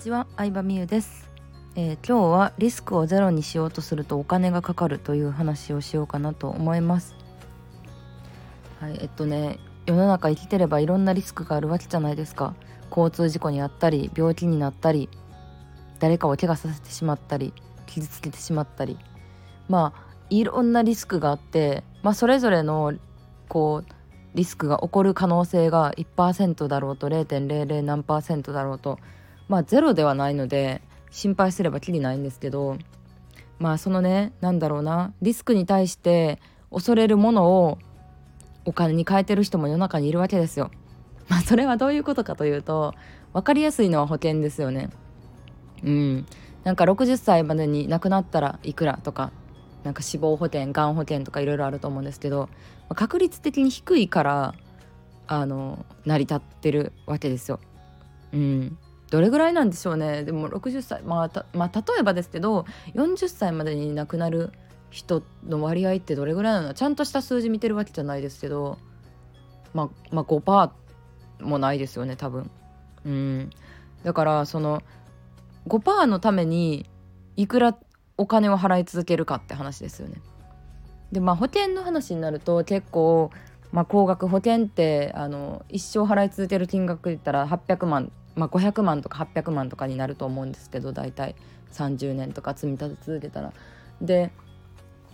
ちは、相葉美優です、えー今日はリスクをゼロにしようとするとお金がかかるという話をしようかなと思います。はい、えっとね世の中生きてればいろんなリスクがあるわけじゃないですか。交通事故にあったり病気になったり誰かを怪我させてしまったり傷つけてしまったり。まあいろんなリスクがあってまあそれぞれのこうリスクが起こる可能性が1%だろうと0.00何パーセントだろうとまあゼロではないので心配すればきりないんですけどまあそのねなんだろうなリスクに対して恐れるものをお金に変えてる人も世の中にいるわけですよ。まあそれはどういうことかというと分かりやすいのは保険ですよね。うん、なんか60歳までに亡くなったらいくらとかなんか死亡保険がん保険とかいろいろあると思うんですけどま確率的に低いからあの成り立ってるわけですよ。うん、どれぐらいなんでしょうねでも60歳、まあたまあ、例えばですけど40歳までに亡くなる人の割合ってどれぐらいなの？ちゃんとした数字見てるわけじゃないですけど、まあ、まあ5%もないですよね多分。うん、だからその5%のためにいくらお金を払い続けるかって話ですよね。でまあ保険の話になると結構、まあ、高額保険ってあの一生払い続ける金額で言ったら800万、まあ、500万とか800万とかになると思うんですけど大体30年とか積み立て続けたら。で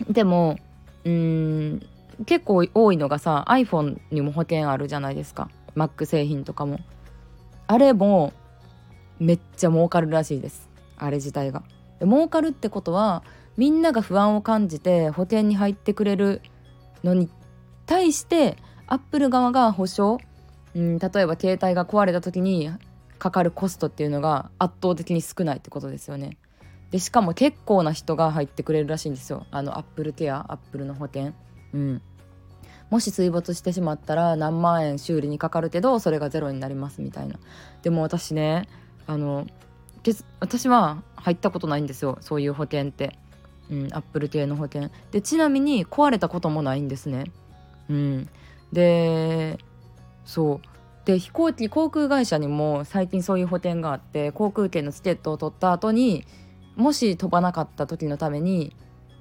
でもうん結構多いのがさ iPhone にも保険あるじゃないですか Mac 製品とかも。あれもめっちゃ儲かるらしいですあれ自体が。儲かるってことはみんなが不安を感じて保険に入ってくれるのに対してアップル側が保証、うん、例えば携帯が壊れた時にかかるコストっていうのが圧倒的に少ないってことですよね。でしかも結構な人が入ってくれるらしいんですよ。あのアップルケアアップルの保険。うん。もし水没してしまったら何万円修理にかかるけどそれがゼロになりますみたいな。でも私ねあの私は入ったことないんですよ。そういう保険って、うん、アップル系の保険。でちなみに壊れたこともないんですね。うん。でそう。で飛行機航空会社にも最近そういう保険があって航空券のチケットを取った後にもし飛ばなかった時のために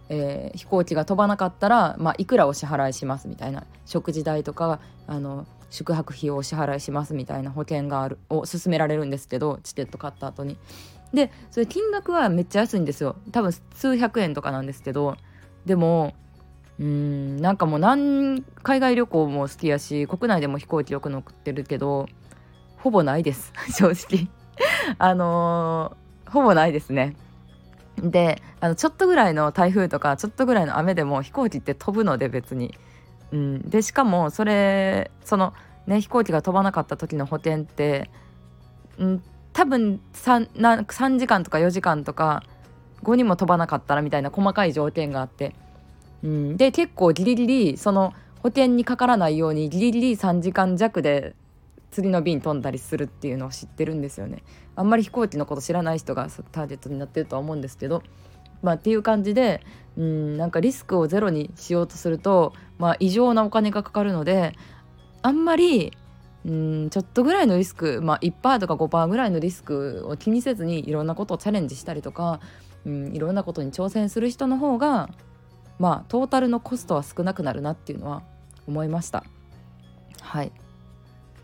えー飛行機が飛ばなかったら、まあ、いくらお支払いしますみたいな食事代とかあの宿泊費をお支払いしますみたいな保険があるを勧められるんですけどチケット買った後に。でそれ金額はめっちゃ安いんですよ多分数百円とかなんですけどでもうんなんかもう何海外旅行も好きやし国内でも飛行機よく乗ってるけどほぼないです。正直。あのーほぼないですね。であのちょっとぐらいの台風とかちょっとぐらいの雨でも飛行機って飛ぶので別に。うん、でしかもそれそのね飛行機が飛ばなかった時の保険って、うん、多分 3, な3時間とか4時間とか後にも飛ばなかったらみたいな細かい条件があって、うん、で結構ギリギリその保険にかからないようにギリギリ3時間弱で次の便飛んだりするっていうのを知ってるんですよね。あんまり飛行機のこと知らない人がターゲットになってるとは思うんですけど、まあ、っていう感じでうんなんかリスクをゼロにしようとすると、まあ、異常なお金がかかるのであんまりうんちょっとぐらいのリスク、まあ、1%とか5%ぐらいのリスクを気にせずにいろんなことをチャレンジしたりとか、うん、いろんなことに挑戦する人の方がまあトータルのコストは少なくなるなっていうのは思いました。はい。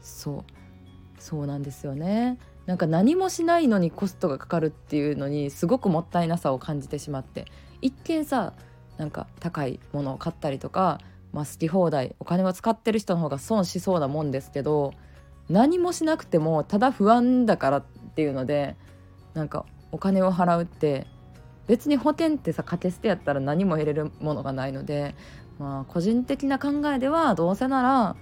そう。そうなんですよね。なんか何もしないのにコストがかかるっていうのにすごくもったいなさを感じてしまって。一見さなんか高いものを買ったりとか、まあ、好き放題お金を使ってる人の方が損しそうなもんですけど何もしなくてもただ不安だからっていうのでなんかお金を払うって別に保険ってさ掛け捨てやったら何も得れるものがないので、まあ、個人的な考えではどうせなら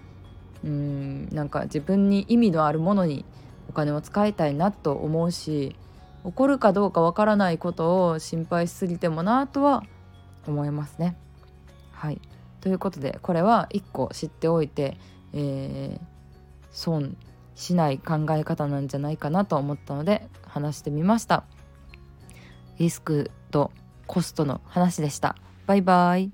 うんなんか自分に意味のあるものにお金を使いたいなと思うし起こるかどうかわからないことを心配しすぎてもなとは思いますね。はいということでこれは1個知っておいて、えー損しない考え方なんじゃないかなと思ったので話してみました。リスクとコストの話でした。バイバイ。